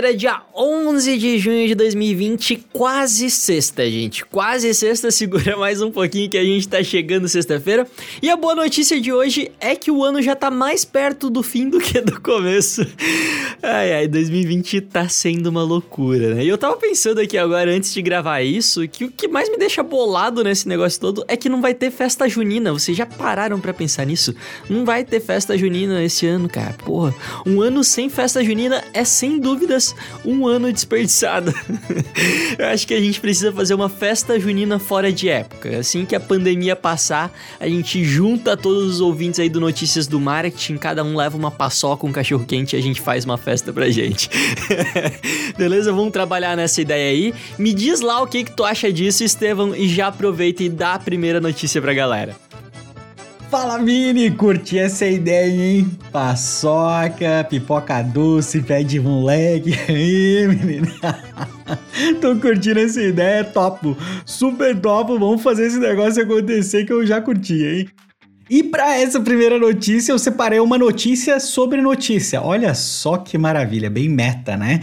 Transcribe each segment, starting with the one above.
Quinta-feira, dia 11 de junho de 2020, quase sexta, gente. Quase sexta, segura mais um pouquinho que a gente tá chegando sexta-feira. E a boa notícia de hoje é que o ano já tá mais perto do fim do que do começo. Ai, ai, 2020 tá sendo uma loucura, né? E eu tava pensando aqui agora, antes de gravar isso, que o que mais me deixa bolado nesse negócio todo é que não vai ter festa junina. Vocês já pararam para pensar nisso? Não vai ter festa junina esse ano, cara. Porra, um ano sem festa junina é sem dúvidas um ano desperdiçado. Eu acho que a gente precisa fazer uma festa junina fora de época. Assim que a pandemia passar, a gente junta todos os ouvintes aí do Notícias do Marketing, cada um leva uma paçoca, um cachorro quente e a gente faz uma festa pra gente. Beleza? Vamos trabalhar nessa ideia aí. Me diz lá o que, que tu acha disso, Estevão, e já aproveita e dá a primeira notícia pra galera. Fala, Vini! Curti essa ideia, hein? Paçoca, pipoca doce, pé de moleque. Aí, menina. Tô curtindo essa ideia, topo. Super topo. Vamos fazer esse negócio acontecer que eu já curti, hein? E para essa primeira notícia, eu separei uma notícia sobre notícia. Olha só que maravilha, bem meta, né?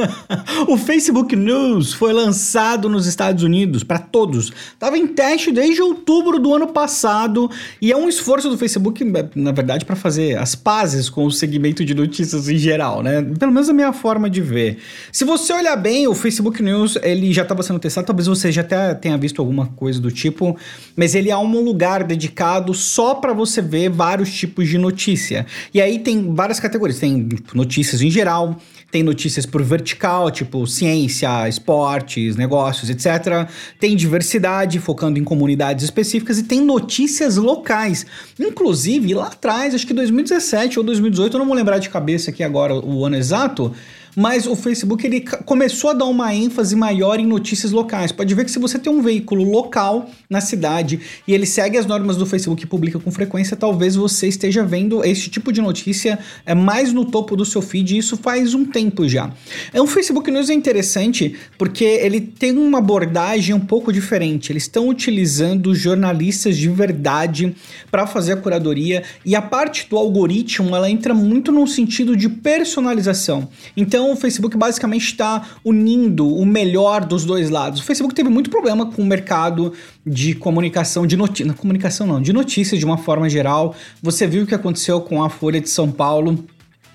o Facebook News foi lançado nos Estados Unidos para todos. Tava em teste desde outubro do ano passado e é um esforço do Facebook, na verdade, para fazer as pazes com o segmento de notícias em geral, né? Pelo menos a minha forma de ver. Se você olhar bem, o Facebook News, ele já estava sendo testado, talvez você já tenha visto alguma coisa do tipo, mas ele é um lugar dedicado só para você ver vários tipos de notícia. E aí tem várias categorias, tem notícias em geral, tem notícias por vertical, tipo ciência, esportes, negócios, etc. Tem diversidade, focando em comunidades específicas, e tem notícias locais. Inclusive, lá atrás, acho que 2017 ou 2018, eu não vou lembrar de cabeça aqui agora o ano exato, mas o Facebook ele começou a dar uma ênfase maior em notícias locais. Pode ver que se você tem um veículo local na cidade e ele segue as normas do Facebook e publica com frequência, talvez você esteja vendo esse tipo de notícia é, mais no topo do seu feed, e isso faz um tempo já. É um Facebook News é interessante porque ele tem uma abordagem um pouco diferente. Eles estão utilizando jornalistas de verdade para fazer a curadoria e a parte do algoritmo ela entra muito no sentido de personalização. Então então o Facebook basicamente está unindo o melhor dos dois lados. O Facebook teve muito problema com o mercado de comunicação, de notícia, comunicação não, de notícias de uma forma geral. Você viu o que aconteceu com a Folha de São Paulo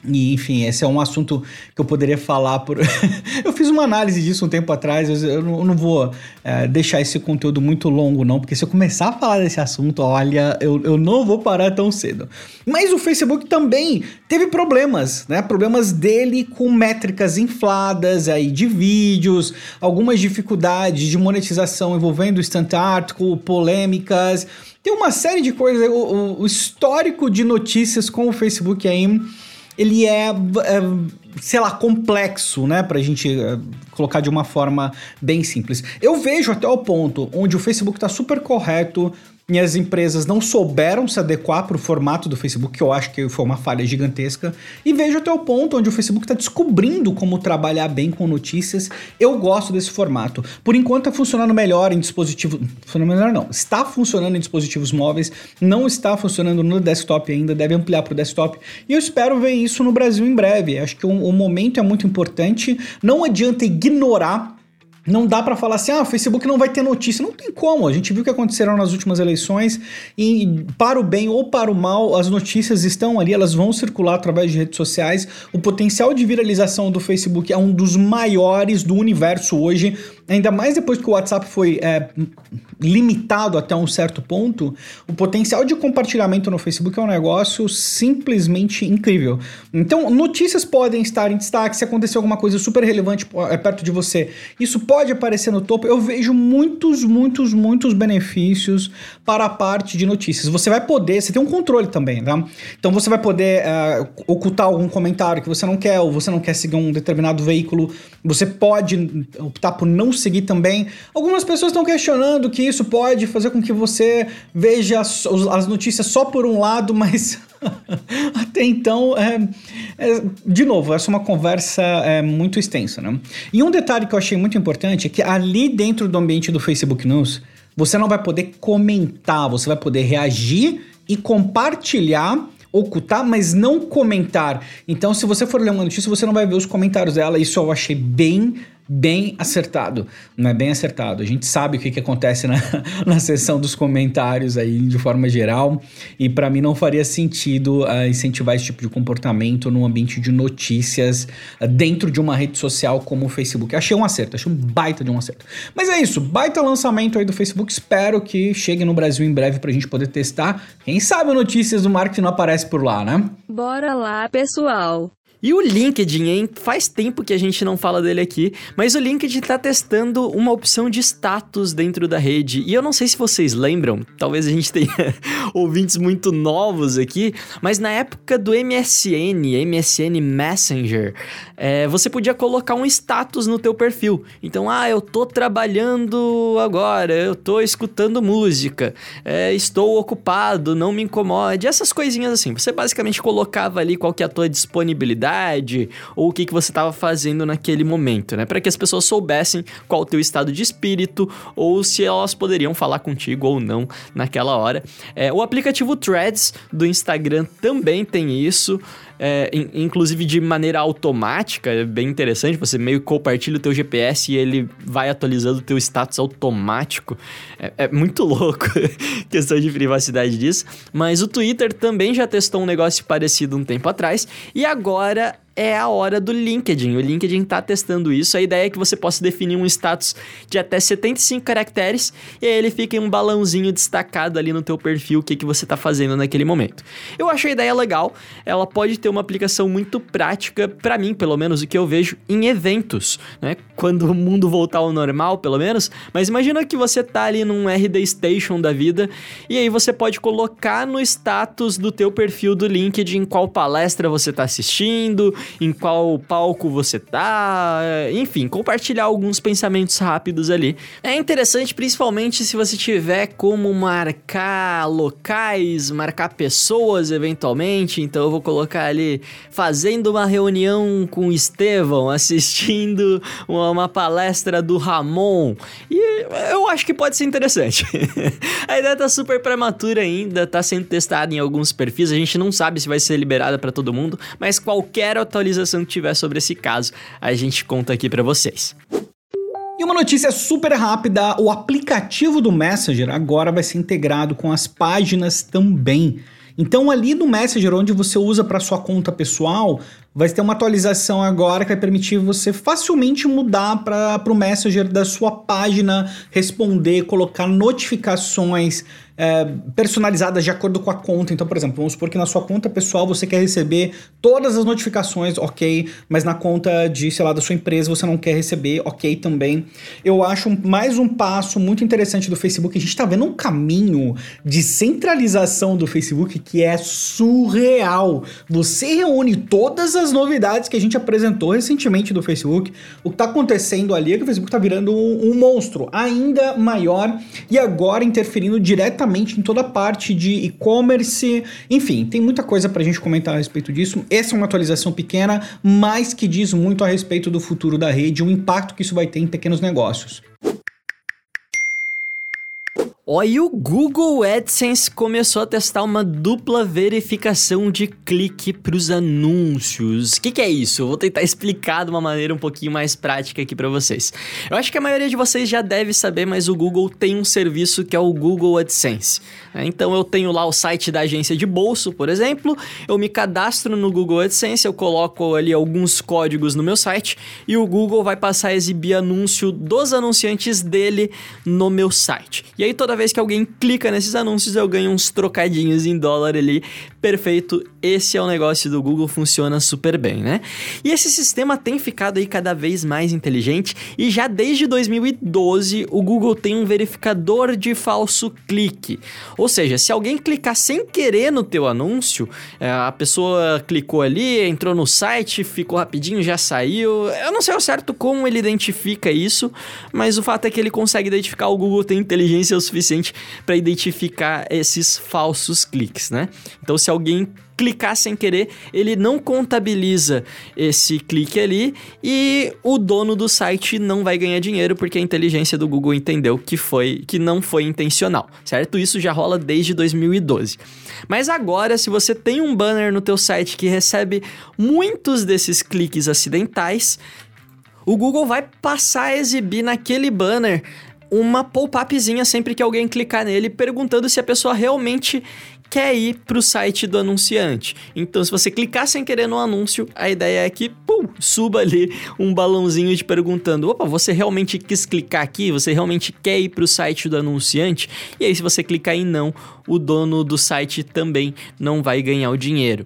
e, enfim, esse é um assunto que eu poderia falar por. eu fiz uma análise disso um tempo atrás, eu não, eu não vou é, deixar esse conteúdo muito longo, não, porque se eu começar a falar desse assunto, olha, eu, eu não vou parar tão cedo. Mas o Facebook também teve problemas, né? Problemas dele com métricas infladas aí de vídeos, algumas dificuldades de monetização envolvendo o article, polêmicas. Tem uma série de coisas. O, o histórico de notícias com o Facebook aí ele é, é sei lá, complexo, né? Pra gente é, colocar de uma forma bem simples. Eu vejo até o ponto onde o Facebook tá super correto e as empresas não souberam se adequar para o formato do Facebook, que eu acho que foi uma falha gigantesca. E vejo até o ponto onde o Facebook está descobrindo como trabalhar bem com notícias. Eu gosto desse formato. Por enquanto está funcionando melhor em dispositivos. Funcionando melhor não. Está funcionando em dispositivos móveis, não está funcionando no desktop ainda, deve ampliar para o desktop. E eu espero ver isso no Brasil em breve. Acho que o, o momento é muito importante. Não adianta ignorar não dá para falar assim, ah, o Facebook não vai ter notícia. Não tem como. A gente viu o que aconteceram nas últimas eleições e para o bem ou para o mal, as notícias estão ali, elas vão circular através de redes sociais. O potencial de viralização do Facebook é um dos maiores do universo hoje, ainda mais depois que o WhatsApp foi é, limitado até um certo ponto. O potencial de compartilhamento no Facebook é um negócio simplesmente incrível. Então, notícias podem estar em destaque se acontecer alguma coisa super relevante é, perto de você. Isso pode aparecer no topo. Eu vejo muitos, muitos, muitos benefícios para a parte de notícias. Você vai poder, você tem um controle também, tá? Então você vai poder uh, ocultar algum comentário que você não quer, ou você não quer seguir um determinado veículo. Você pode optar por não seguir também. Algumas pessoas estão questionando que isso pode fazer com que você veja as, as notícias só por um lado, mas até então, é, é, de novo, essa é uma conversa é, muito extensa, né? E um detalhe que eu achei muito importante é que ali dentro do ambiente do Facebook News, você não vai poder comentar, você vai poder reagir e compartilhar ocultar, mas não comentar. Então, se você for ler uma notícia, você não vai ver os comentários dela. Isso eu achei bem bem acertado, não é bem acertado. A gente sabe o que, que acontece na, na seção dos comentários aí de forma geral, e para mim não faria sentido uh, incentivar esse tipo de comportamento num ambiente de notícias uh, dentro de uma rede social como o Facebook. Achei um acerto, achei um baita de um acerto. Mas é isso, baita lançamento aí do Facebook. Espero que chegue no Brasil em breve pra gente poder testar. Quem sabe notícias do marketing não aparece por lá, né? Bora lá, pessoal. E o LinkedIn, hein? Faz tempo que a gente não fala dele aqui, mas o LinkedIn está testando uma opção de status dentro da rede. E eu não sei se vocês lembram, talvez a gente tenha ouvintes muito novos aqui, mas na época do MSN, MSN Messenger, é, você podia colocar um status no teu perfil. Então, ah, eu tô trabalhando agora, eu tô escutando música, é, estou ocupado, não me incomode, essas coisinhas assim. Você basicamente colocava ali qual que é a tua disponibilidade ou o que, que você estava fazendo naquele momento, né? Para que as pessoas soubessem qual o teu estado de espírito ou se elas poderiam falar contigo ou não naquela hora. É, o aplicativo Threads do Instagram também tem isso é, inclusive de maneira automática, é bem interessante, você meio compartilha o teu GPS e ele vai atualizando o teu status automático. É, é muito louco questão de privacidade disso. Mas o Twitter também já testou um negócio parecido um tempo atrás e agora é a hora do LinkedIn. O LinkedIn está testando isso. A ideia é que você possa definir um status de até 75 caracteres e aí ele fica em um balãozinho destacado ali no teu perfil o que, que você está fazendo naquele momento. Eu acho a ideia legal. Ela pode ter uma aplicação muito prática para mim, pelo menos o que eu vejo em eventos, né? Quando o mundo voltar ao normal, pelo menos. Mas imagina que você tá ali num RD Station da vida e aí você pode colocar no status do teu perfil do LinkedIn qual palestra você está assistindo, em qual palco você tá, enfim, compartilhar alguns pensamentos rápidos ali. É interessante principalmente se você tiver como marcar locais, marcar pessoas eventualmente, então eu vou colocar ali fazendo uma reunião com o Estevão, assistindo uma, uma palestra do Ramon. E eu acho que pode ser interessante. a ideia tá super prematura ainda, tá sendo testada em alguns perfis, a gente não sabe se vai ser liberada para todo mundo, mas qualquer atualização que tiver sobre esse caso, a gente conta aqui para vocês. E uma notícia super rápida: o aplicativo do Messenger agora vai ser integrado com as páginas também. Então, ali no Messenger, onde você usa para sua conta pessoal, vai ter uma atualização agora que vai permitir você facilmente mudar para o Messenger da sua página, responder, colocar notificações é, personalizadas de acordo com a conta. Então, por exemplo, vamos supor que na sua conta pessoal você quer receber todas as notificações, ok, mas na conta de, sei lá, da sua empresa você não quer receber, ok também. Eu acho mais um passo muito interessante do Facebook. A gente está vendo um caminho de centralização do Facebook que é surreal. Você reúne todas as novidades que a gente apresentou recentemente do Facebook. O que está acontecendo ali é que o Facebook está virando um, um monstro ainda maior e agora interferindo diretamente em toda a parte de e-commerce. Enfim, tem muita coisa para a gente comentar a respeito disso. Essa é uma atualização pequena, mas que diz muito a respeito do futuro da rede, o impacto que isso vai ter em pequenos negócios. E o Google AdSense começou a testar uma dupla verificação de clique para os anúncios. O que, que, é isso? Eu vou tentar explicar de uma maneira um pouquinho mais prática aqui para vocês. Eu acho que a maioria de vocês já deve saber, mas o Google tem um serviço que é o Google AdSense. Né? Então eu tenho lá o site da agência de bolso, por exemplo, eu me cadastro no Google AdSense, eu coloco ali alguns códigos no meu site e o Google vai passar a exibir anúncio dos anunciantes dele no meu site. E aí toda vez que alguém clica nesses anúncios eu ganho uns trocadinhos em dólar ali. Perfeito, esse é o negócio do Google, funciona super bem, né? E esse sistema tem ficado aí cada vez mais inteligente e já desde 2012 o Google tem um verificador de falso clique. Ou seja, se alguém clicar sem querer no teu anúncio, é, a pessoa clicou ali, entrou no site, ficou rapidinho, já saiu. Eu não sei ao certo como ele identifica isso, mas o fato é que ele consegue identificar, o Google tem inteligência o suficiente para identificar esses falsos cliques, né? Então se alguém clicar sem querer, ele não contabiliza esse clique ali e o dono do site não vai ganhar dinheiro porque a inteligência do Google entendeu que foi que não foi intencional, certo? Isso já rola desde 2012. Mas agora, se você tem um banner no teu site que recebe muitos desses cliques acidentais, o Google vai passar a exibir naquele banner uma pop-upzinha sempre que alguém clicar nele, perguntando se a pessoa realmente quer ir para o site do anunciante. Então, se você clicar sem querer no anúncio, a ideia é que pum, suba ali um balãozinho te perguntando: opa, você realmente quis clicar aqui? Você realmente quer ir para o site do anunciante? E aí, se você clicar em não, o dono do site também não vai ganhar o dinheiro.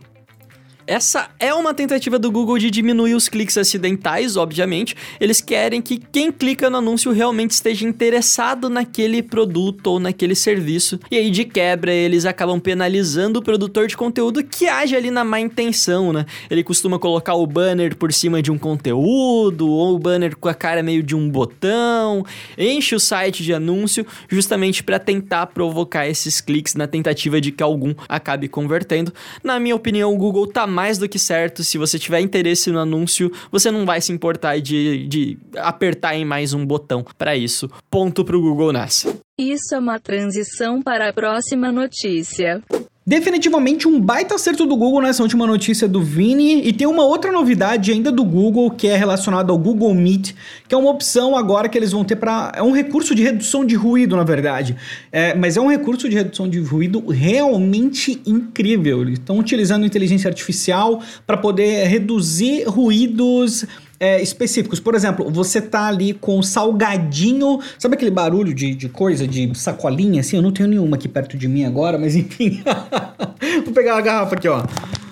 Essa é uma tentativa do Google de diminuir os cliques acidentais, obviamente. Eles querem que quem clica no anúncio realmente esteja interessado naquele produto ou naquele serviço. E aí, de quebra, eles acabam penalizando o produtor de conteúdo que age ali na má intenção, né? Ele costuma colocar o banner por cima de um conteúdo, ou o banner com a cara meio de um botão, enche o site de anúncio, justamente para tentar provocar esses cliques na tentativa de que algum acabe convertendo. Na minha opinião, o Google tá mais do que certo. Se você tiver interesse no anúncio, você não vai se importar de, de apertar em mais um botão para isso. Ponto pro Google nessa. Isso é uma transição para a próxima notícia. Definitivamente um baita acerto do Google nessa última notícia do Vini. E tem uma outra novidade ainda do Google que é relacionada ao Google Meet, que é uma opção agora que eles vão ter para. É um recurso de redução de ruído, na verdade. É, mas é um recurso de redução de ruído realmente incrível. Eles estão utilizando inteligência artificial para poder reduzir ruídos é, específicos. Por exemplo, você tá ali com salgadinho. Sabe aquele barulho de, de coisa, de sacolinha assim? Eu não tenho nenhuma aqui perto de mim agora, mas enfim. Vou pegar a garrafa aqui, ó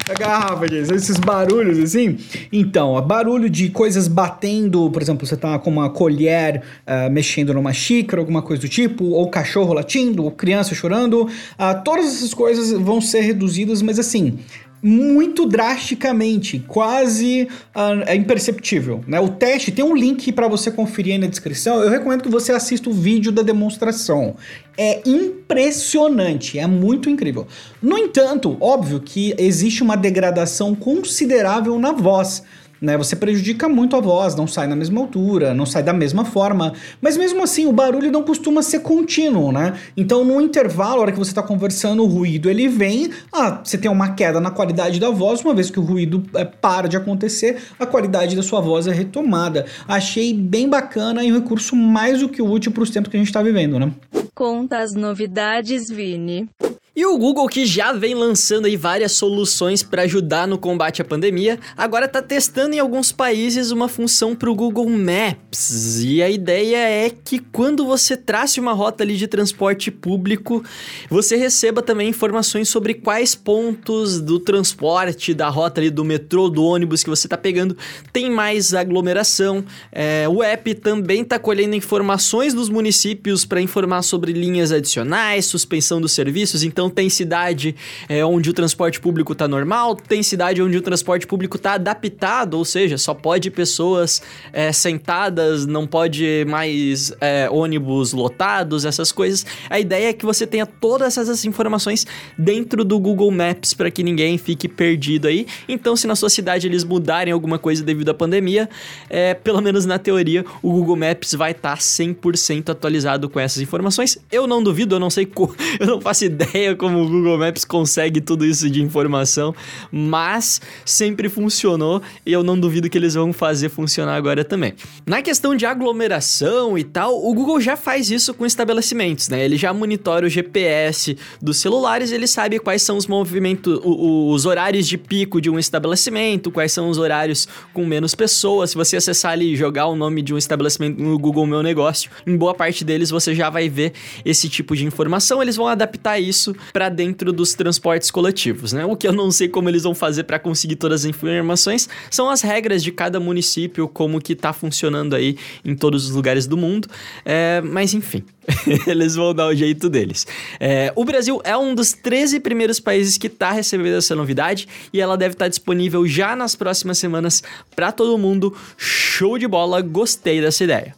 a garrafa esses barulhos assim. Então, barulho de coisas batendo, por exemplo, você tá com uma colher uh, mexendo numa xícara, alguma coisa do tipo, ou cachorro latindo, ou criança chorando. Uh, todas essas coisas vão ser reduzidas, mas assim, muito drasticamente, quase uh, imperceptível. Né? O teste tem um link para você conferir aí na descrição. Eu recomendo que você assista o vídeo da demonstração. É impressionante, é muito incrível. No entanto, óbvio que existe uma degradação considerável na voz né? Você prejudica muito a voz, não sai na mesma altura, não sai da mesma forma. Mas mesmo assim, o barulho não costuma ser contínuo, né? Então, no intervalo, a hora que você está conversando, o ruído ele vem, ah, você tem uma queda na qualidade da voz, uma vez que o ruído é, para de acontecer, a qualidade da sua voz é retomada. Achei bem bacana e um recurso mais do que útil para os tempos que a gente está vivendo, né? Conta as novidades, Vini. E o Google, que já vem lançando aí várias soluções para ajudar no combate à pandemia, agora está testando em alguns países uma função para o Google Maps. E a ideia é que quando você trace uma rota ali de transporte público, você receba também informações sobre quais pontos do transporte, da rota ali do metrô, do ônibus que você está pegando, tem mais aglomeração. É, o app também está colhendo informações dos municípios para informar sobre linhas adicionais, suspensão dos serviços. Então, tem cidade é, onde o transporte público tá normal, tem cidade onde o transporte público tá adaptado, ou seja, só pode pessoas é, sentadas, não pode mais é, ônibus lotados, essas coisas. A ideia é que você tenha todas essas informações dentro do Google Maps para que ninguém fique perdido aí. Então, se na sua cidade eles mudarem alguma coisa devido à pandemia, é, pelo menos na teoria, o Google Maps vai estar tá 100% atualizado com essas informações. Eu não duvido, eu não sei, eu não faço ideia ideia como o Google Maps consegue tudo isso de informação, mas sempre funcionou e eu não duvido que eles vão fazer funcionar agora também. Na questão de aglomeração e tal, o Google já faz isso com estabelecimentos, né? Ele já monitora o GPS dos celulares, ele sabe quais são os movimentos, os horários de pico de um estabelecimento, quais são os horários com menos pessoas. Se você acessar ali e jogar o nome de um estabelecimento no Google Meu Negócio, em boa parte deles você já vai ver esse tipo de informação. Eles vão adaptar isso para dentro dos transportes coletivos, né? O que eu não sei como eles vão fazer para conseguir todas as informações são as regras de cada município, como que tá funcionando aí em todos os lugares do mundo. É, mas enfim, eles vão dar o jeito deles. É, o Brasil é um dos 13 primeiros países que está recebendo essa novidade e ela deve estar tá disponível já nas próximas semanas para todo mundo. Show de bola, gostei dessa ideia.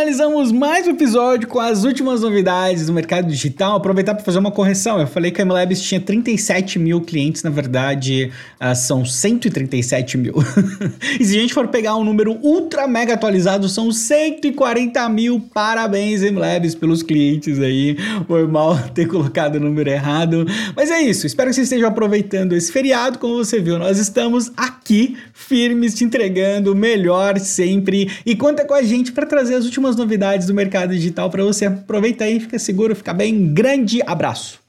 Finalizamos mais um episódio com as últimas novidades do mercado digital. Aproveitar para fazer uma correção. Eu falei que a MLabs tinha 37 mil clientes, na verdade uh, são 137 mil. e se a gente for pegar um número ultra mega atualizado, são 140 mil. Parabéns, MLabs, pelos clientes aí. Foi mal ter colocado o número errado. Mas é isso. Espero que você esteja aproveitando esse feriado. Como você viu, nós estamos aqui firmes, te entregando o melhor sempre. E conta com a gente para trazer as últimas novidades do mercado digital para você. Aproveita aí, fica seguro, fica bem. Grande abraço.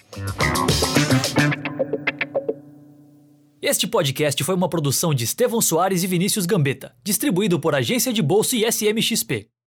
Este podcast foi uma produção de Estevão Soares e Vinícius Gambetta, distribuído por Agência de Bolsa e SMXP.